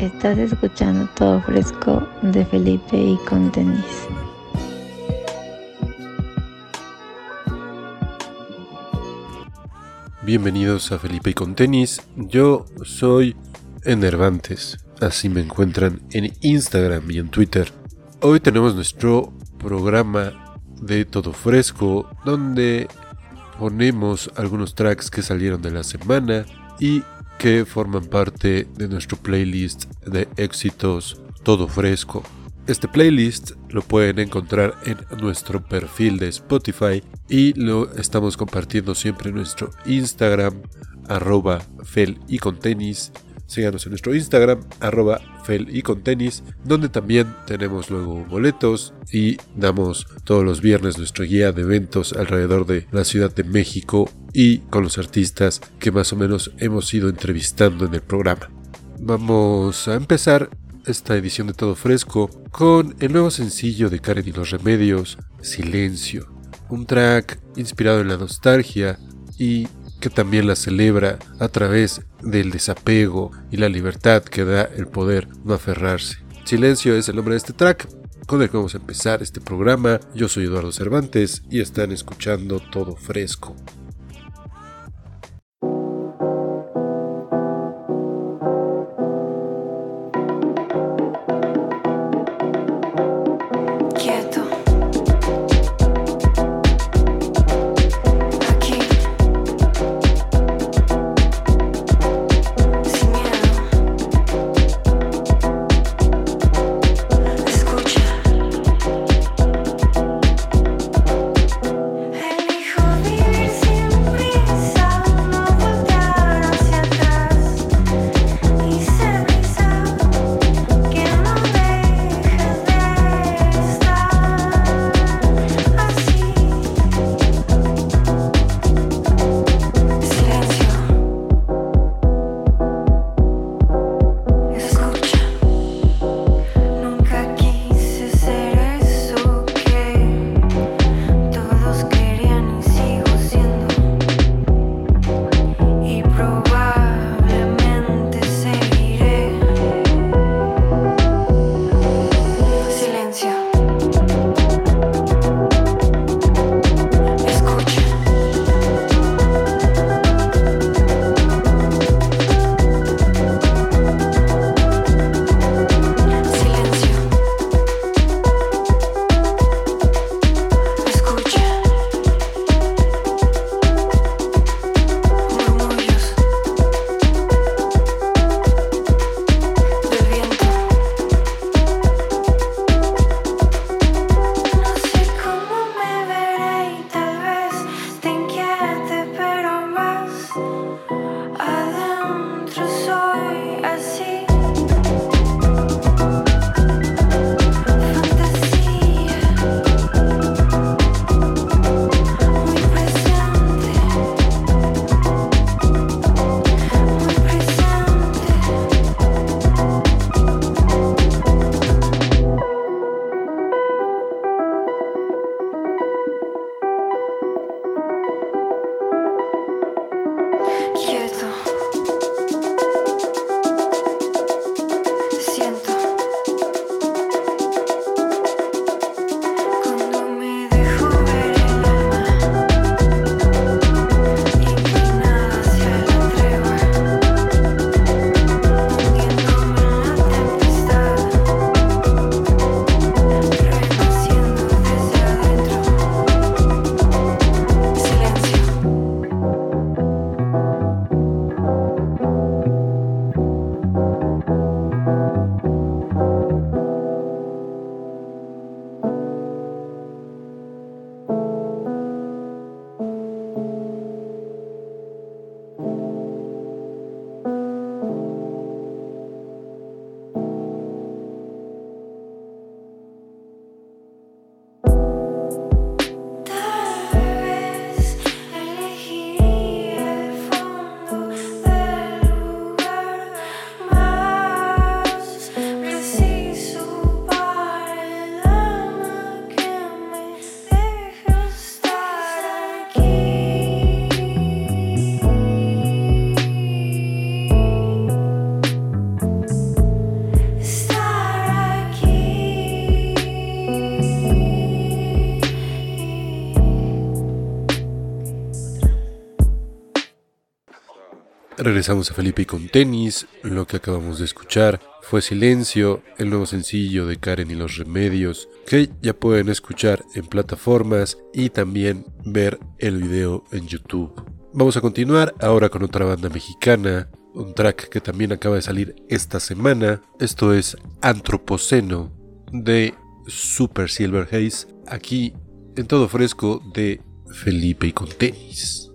Estás escuchando todo fresco de Felipe y con tenis. Bienvenidos a Felipe y con tenis. Yo soy Enervantes. Así me encuentran en Instagram y en Twitter. Hoy tenemos nuestro programa de todo fresco donde ponemos algunos tracks que salieron de la semana y que forman parte de nuestro playlist de éxitos todo fresco. Este playlist lo pueden encontrar en nuestro perfil de Spotify y lo estamos compartiendo siempre en nuestro Instagram, arroba fel y con tenis Síganos en nuestro Instagram, arroba fel y con tenis, donde también tenemos luego boletos y damos todos los viernes nuestro guía de eventos alrededor de la Ciudad de México y con los artistas que más o menos hemos ido entrevistando en el programa. Vamos a empezar esta edición de Todo Fresco con el nuevo sencillo de Karen y los Remedios, Silencio, un track inspirado en la nostalgia y que también la celebra a través del desapego y la libertad que da el poder no aferrarse. Silencio es el nombre de este track con el que vamos a empezar este programa. Yo soy Eduardo Cervantes y están escuchando Todo Fresco. Regresamos a Felipe y con tenis. Lo que acabamos de escuchar fue Silencio, el nuevo sencillo de Karen y los Remedios, que ya pueden escuchar en plataformas y también ver el video en YouTube. Vamos a continuar ahora con otra banda mexicana, un track que también acaba de salir esta semana. Esto es Antropoceno de Super Silver Haze, aquí en todo fresco de Felipe y con tenis.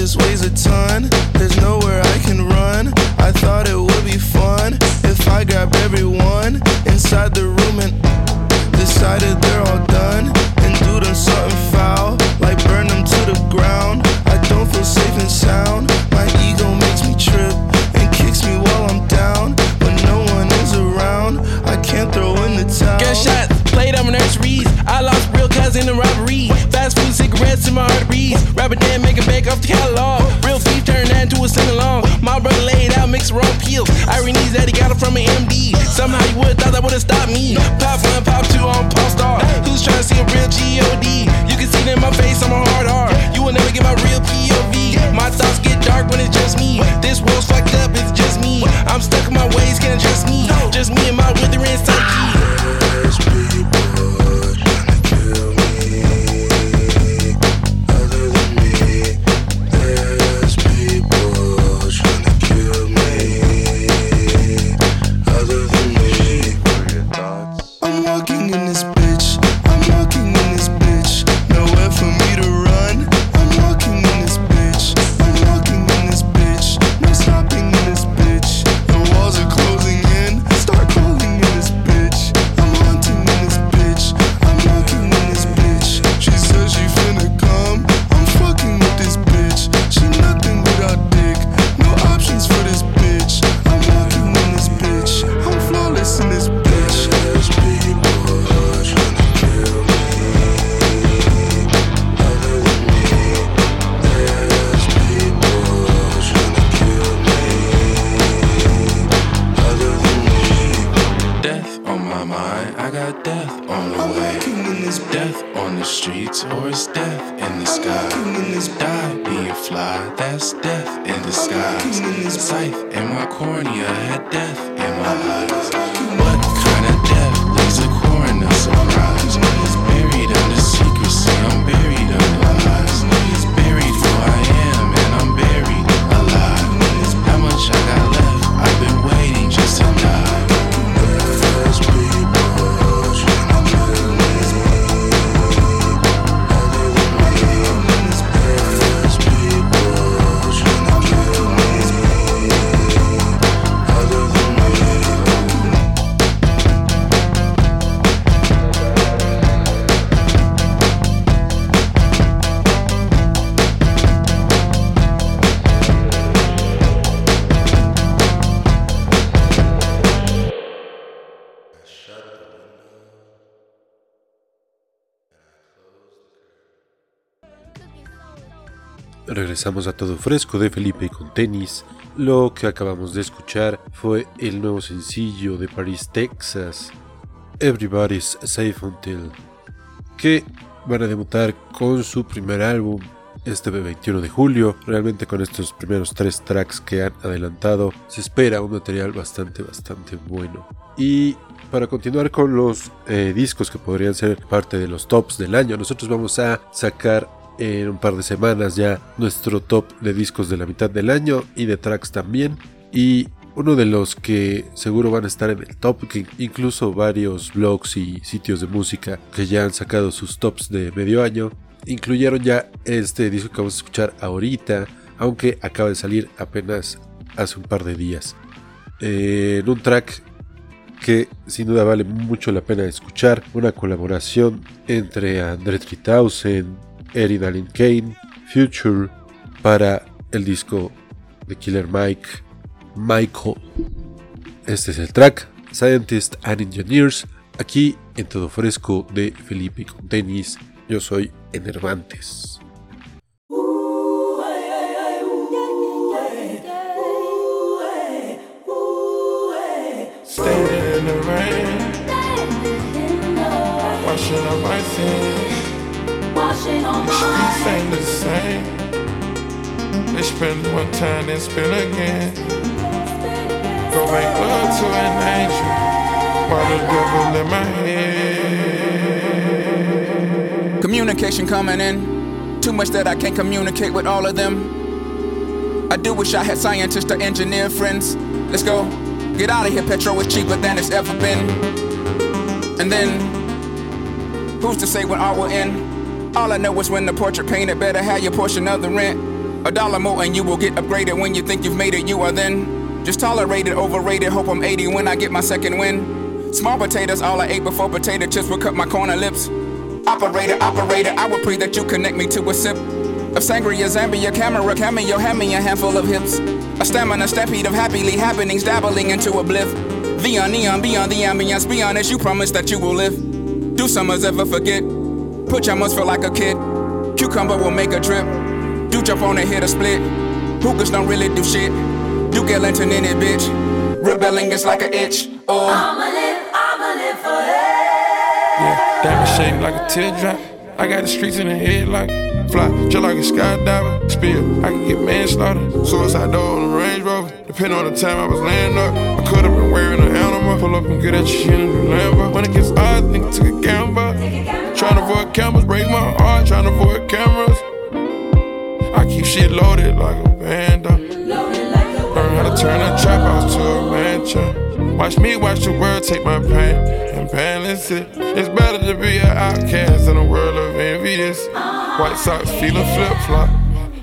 just weighs a ton. or it's death in the sky. Die being fly, that's death in the sky. Scythe in my cornea, had death in my eyes. Regresamos a todo fresco de Felipe y con tenis. Lo que acabamos de escuchar fue el nuevo sencillo de Paris, Texas, Everybody's Safe Until, que van a debutar con su primer álbum este 21 de julio. Realmente con estos primeros tres tracks que han adelantado se espera un material bastante, bastante bueno. Y para continuar con los eh, discos que podrían ser parte de los tops del año, nosotros vamos a sacar en un par de semanas ya nuestro top de discos de la mitad del año y de tracks también. Y uno de los que seguro van a estar en el top, que incluso varios blogs y sitios de música que ya han sacado sus tops de medio año, incluyeron ya este disco que vamos a escuchar ahorita, aunque acaba de salir apenas hace un par de días. en un track que sin duda vale mucho la pena escuchar, una colaboración entre André 3000, Erin Allen Kane, Future, para el disco de Killer Mike, Michael. Este es el track, Scientist and Engineers, aquí en Todo Fresco de Felipe Contenis. Yo soy Enervantes. one time and spin again. Go make love to an angel while the devil in my head. Communication coming in. Too much that I can't communicate with all of them. I do wish I had scientists or engineer friends. Let's go. Get out of here, petrol is cheaper than it's ever been. And then, who's to say when art will end? All I know is when the portrait painted, better have your portion of the rent. A dollar more and you will get upgraded when you think you've made it. You are then just tolerated, overrated. Hope I'm 80 when I get my second win. Small potatoes, all I ate before potato chips would cut my corner lips. Operator, operator, I would pray that you connect me to a sip of sangria, Zambia, camera, cameo, me a handful of hips. A stamina, stampede of happily happenings, dabbling into a blip. The neon, beyond the ambience, be honest, you promise that you will live. Do summers ever forget? Put your must feel like a kid. Cucumber will make a trip. You jump on and hit a split. Hookers don't really do shit. You get lantern in it, bitch. Rebelling is like an itch. Oh. I'ma live, I'ma live it. Yeah, diamond shaped like a teardrop. I got the streets in the head like fly, just like a skydiver. Spill, I can get manslaughter. Suicide door on a Range Rover. Depending on the time I was laying up, I could have been wearing an animal. Pull up and get at you shit in the Lambo. When it gets odd, think took a gamble. Trying to avoid cameras, break my heart, trying to avoid cameras keep shit loaded like a bando. Learn how to turn a trap house to a mansion. Watch me, watch the world take my pain and balance it. It's better to be an outcast in a world of envious. White socks, feel a flip flop.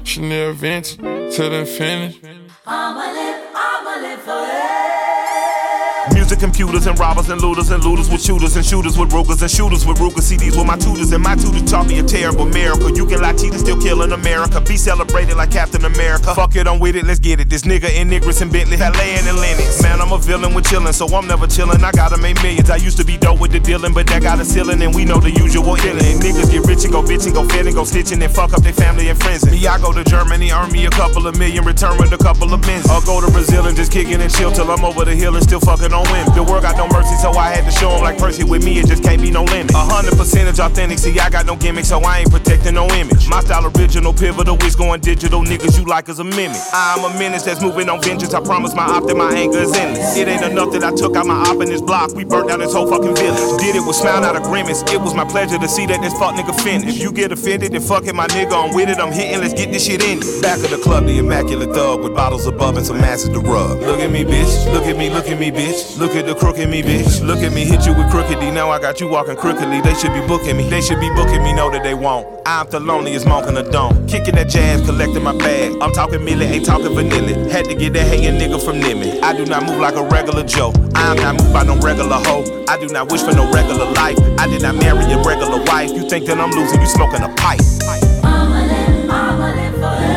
Chanel vintage till infinity. I'ma live, I'ma live forever. To and computers and robbers and looters and looters with shooters and shooters with rugers and shooters with ruger CDs with my tutors and my tutors taught me a terrible miracle. You can lie, cheaters still killing America. Be celebrated like Captain America. Fuck it, I'm with it, let's get it. This nigga in Nigris and Bentley, Halle and Lennox. Man, I'm a villain with chillin', so I'm never chillin'. I gotta make millions. I used to be dope with the dealing, but that got a ceiling and we know the usual illin'. Niggas get rich and go and go fed and go stitchin' and fuck up their family and friends. me, I go to Germany, earn me a couple of million, return with a couple of I'll go to Brazil and just kickin' and chill till I'm over the hill and still fuckin' on women. The world got no mercy, so I had to show them like Percy with me, it just can't be no limit. A hundred percentage authentic, see, I got no gimmick, so I ain't protecting no image. My style original, pivotal, is going digital, niggas you like is a mimic. I'm a menace that's moving on vengeance, I promise my op that my anger is endless. It ain't enough that I took out my op in this block, we burnt down this whole fucking village. Did it with smile, not a grimace, it was my pleasure to see that this fuck nigga finished. If you get offended, then fuck it, my nigga, I'm with it, I'm hitting, let's get this shit in. Back of the club, the immaculate thug with bottles above and some acid to rub. Look at me, bitch, look at me, look at me, bitch, look Look at the crook in me, bitch. Look at me, hit you with crookedy. Now I got you walking crookedly. They should be booking me. They should be booking me, know that they won't. I'm the loneliest monk in the dome. Kicking that jazz, collecting my bag. I'm talking milli, ain't talking vanilla. Had to get that hanging nigga from Nimmy. I do not move like a regular Joe. I'm not moved by no regular hoe. I do not wish for no regular life. I did not marry a regular wife. You think that I'm losing, you smoking a pipe. Mama live, mama live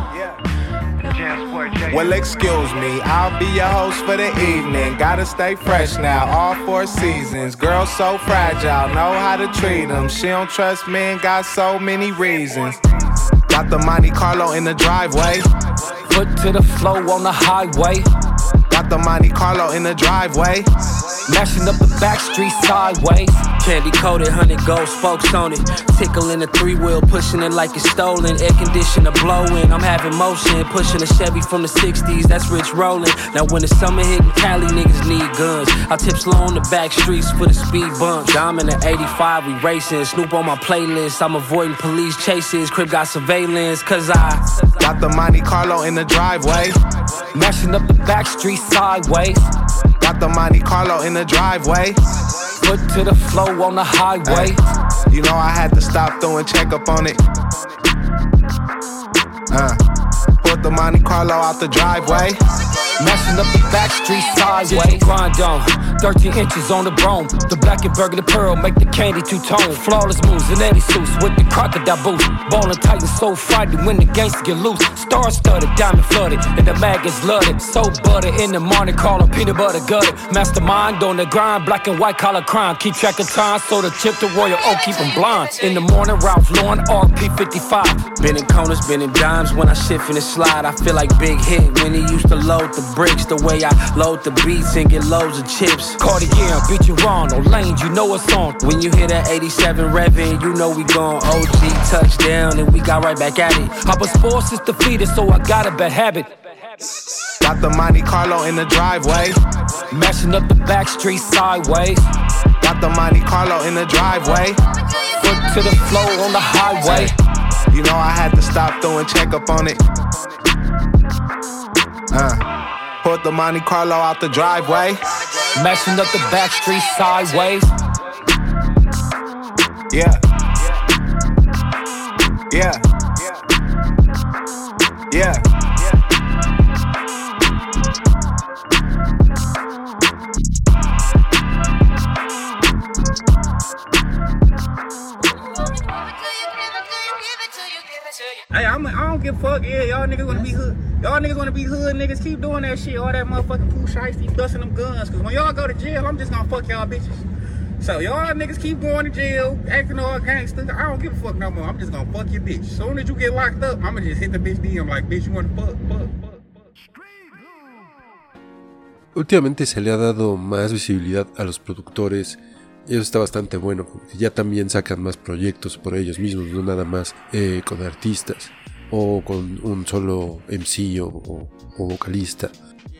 Well, excuse me, I'll be your host for the evening. Gotta stay fresh now, all four seasons. Girls so fragile, know how to treat them. She don't trust men, got so many reasons. Got the Monte Carlo in the driveway. Foot to the flow on the highway. Got the Monte Carlo in the driveway. Mashing up the back street sideways. Candy coated, hundred gold spokes on it. Tickling the three wheel, pushing it like it's stolen. Air conditioner blowing, I'm having motion. Pushing a Chevy from the 60s, that's rich rolling. Now when the summer hitting Cali, niggas need guns. I tip slow on the back streets for the speed bumps. I'm in 85, we racing. Snoop on my playlist, I'm avoiding police chases. Crib got surveillance, cause I got the Monte Carlo in the driveway. Mashing up the back street sideways. Got the Monte Carlo in the driveway foot to the flow on the highway. you know I had to stop doing checkup on it. Uh, put the Monte Carlo out the driveway. Mashing up the back street sideways. Grind on, 13 inches on the bone. The black and burger, the pearl, make the candy two tone. Flawless moves in any suits with the crocodile boots. Ballin' tight and so frightened when the gangsters get loose. Star studded, diamond flooded, and the maggots love So butter in the morning, call a peanut butter gutter. Mastermind on the grind, black and white collar crime. Keep track of time, so the tip to Royal oh keep blind. In the morning, Ralph Lauren, RP55. Been in corners, been in dimes when I shift in the slide. I feel like Big Hit when he used to load the bricks. The way I load the beats and get loads of chips. Cartier, beat you wrong. No lanes, you know what's on. When you hear that 87 revving, you know we gone OG touchdown and we got right back at it. I was forced since defeated, so I got a bad habit. Got the Monte Carlo in the driveway. Mashing up the back street sideways. Got the Monte Carlo in the driveway. Foot to the floor on the highway. You know I had to stop doing checkup check up on it. Uh the Monte Carlo out the driveway. Messing up the back street sideways. Yeah. Yeah. Yeah. yeah. fuck yeah, y'all niggas gonna be hood. Y'all niggas wanna be hood niggas. Keep doing that shit. All that motherfucking poo shiesty busting them guns. Cause when y'all go to jail, I'm just gonna fuck y'all bitches. So y'all niggas keep going to jail, acting all gangsters. I don't give a fuck no more. I'm just gonna fuck your bitch. Soon as you get locked up, I'm gonna just hit the bitch DM like, bitch, you wanna fuck, fuck, fuck. fuck. Últimamente se le ha dado más visibilidad a los productores eso está bastante bueno, porque ya también sacan más proyectos por ellos mismos, no nada más eh, con artistas o con un solo MC o, vocalista.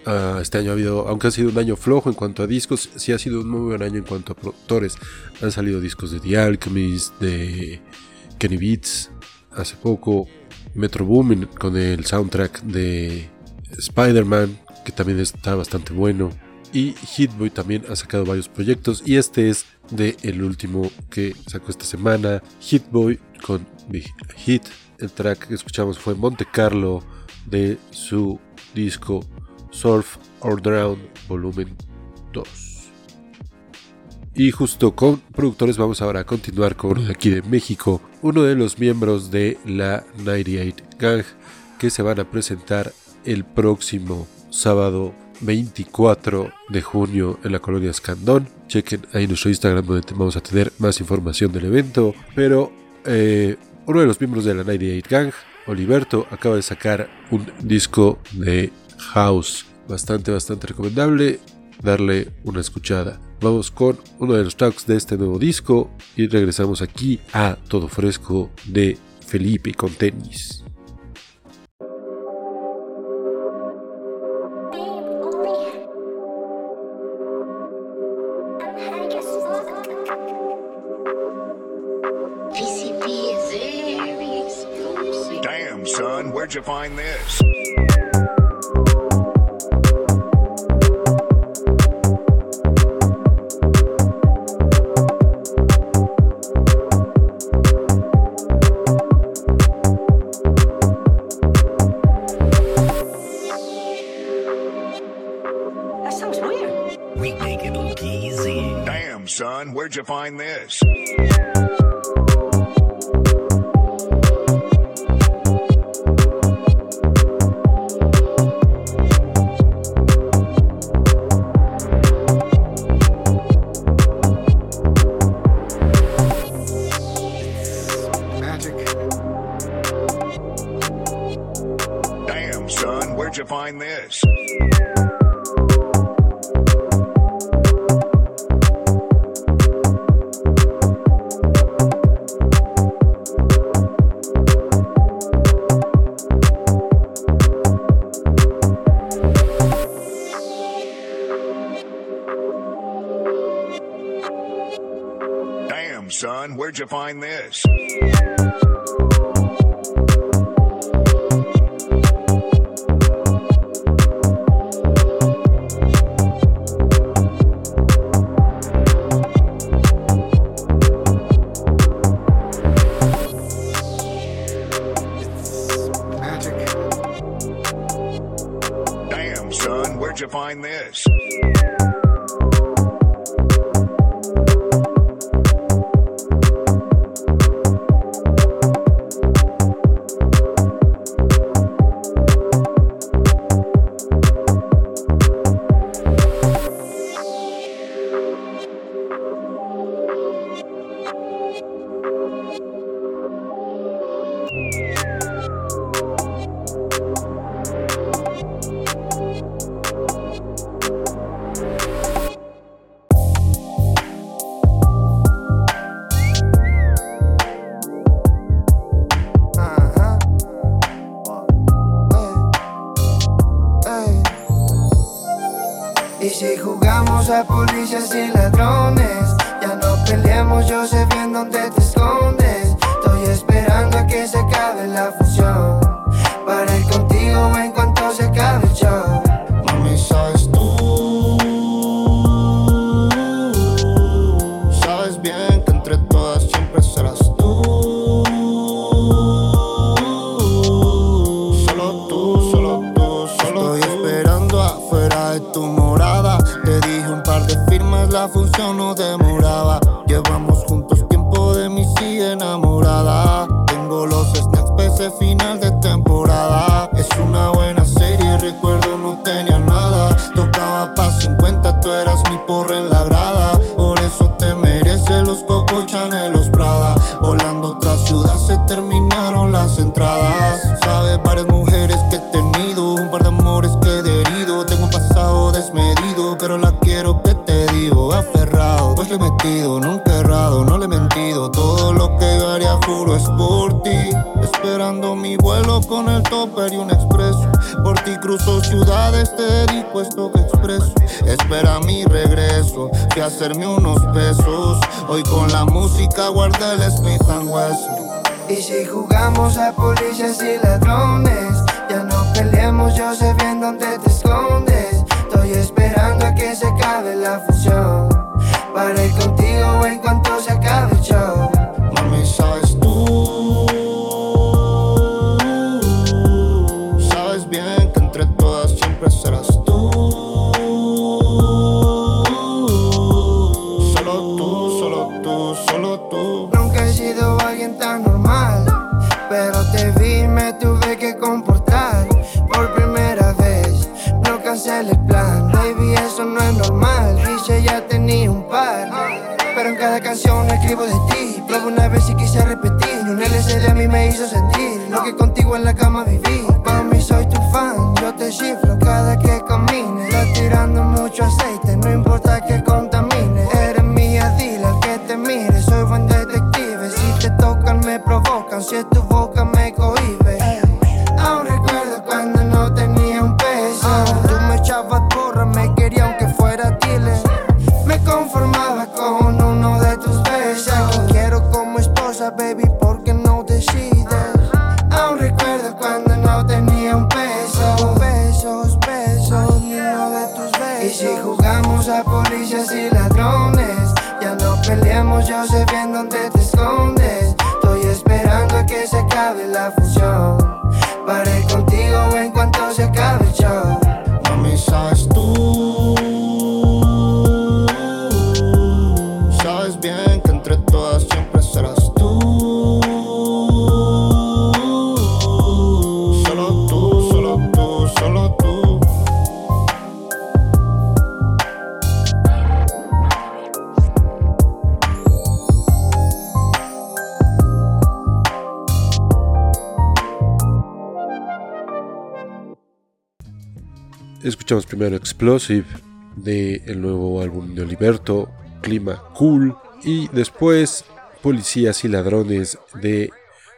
Ah, este año ha habido, aunque ha sido un año flojo en cuanto a discos, sí ha sido un muy buen año en cuanto a productores. Han salido discos de The Alchemist, de Kenny Beats, hace poco Metro Boomin con el soundtrack de Spider-Man, que también está bastante bueno. Y Hitboy también ha sacado varios proyectos y este es de el último que sacó esta semana, Hitboy con Big Hit el track que escuchamos fue Monte Carlo de su disco Surf or Drown Volumen 2. Y justo con productores vamos ahora a continuar con uno de aquí de México, uno de los miembros de la 98 Gang que se van a presentar el próximo sábado 24 de junio en la colonia Escandón. Chequen ahí nuestro Instagram donde vamos a tener más información del evento, pero... Eh, uno de los miembros de la 98 Gang, Oliverto, acaba de sacar un disco de house. Bastante, bastante recomendable darle una escuchada. Vamos con uno de los tracks de este nuevo disco y regresamos aquí a Todo Fresco de Felipe con tenis. Where'd you find this? That sounds weird. We make it look easy. Damn, son, where'd you find this? find this. Damn, son, where'd you find this? Hoy con la música guarda el Smith and Y si jugamos a policías y ladrones, ya no peleemos, yo sé bien dónde te escondes. Estoy esperando a que se acabe la fusión. Para ir contigo en cuanto se acabe el show. the voix Escuchamos primero Explosive de el nuevo álbum de Oliverto, Clima Cool, y después Policías y Ladrones de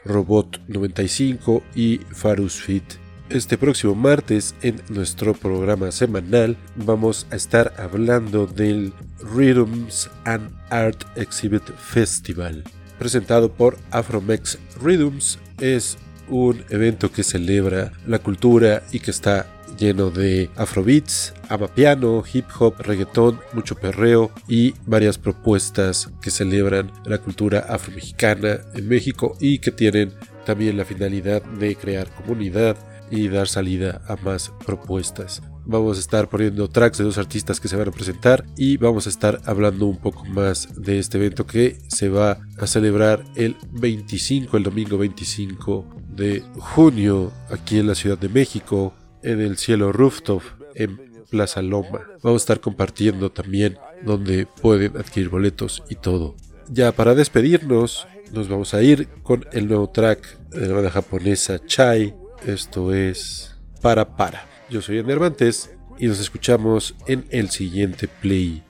Robot 95 y Farus Fit. Este próximo martes en nuestro programa semanal vamos a estar hablando del Rhythms and Art Exhibit Festival, presentado por Afromex Rhythms. Es un evento que celebra la cultura y que está lleno de afrobeats, amapiano, hip hop, reggaetón, mucho perreo y varias propuestas que celebran la cultura afromexicana en México y que tienen también la finalidad de crear comunidad y dar salida a más propuestas. Vamos a estar poniendo tracks de dos artistas que se van a presentar y vamos a estar hablando un poco más de este evento que se va a celebrar el 25, el domingo 25 de junio aquí en la Ciudad de México en el cielo rooftop en Plaza Loma. Vamos a estar compartiendo también donde pueden adquirir boletos y todo. Ya para despedirnos, nos vamos a ir con el nuevo track de la banda japonesa Chai. Esto es Para Para. Yo soy enervantes y nos escuchamos en el siguiente play.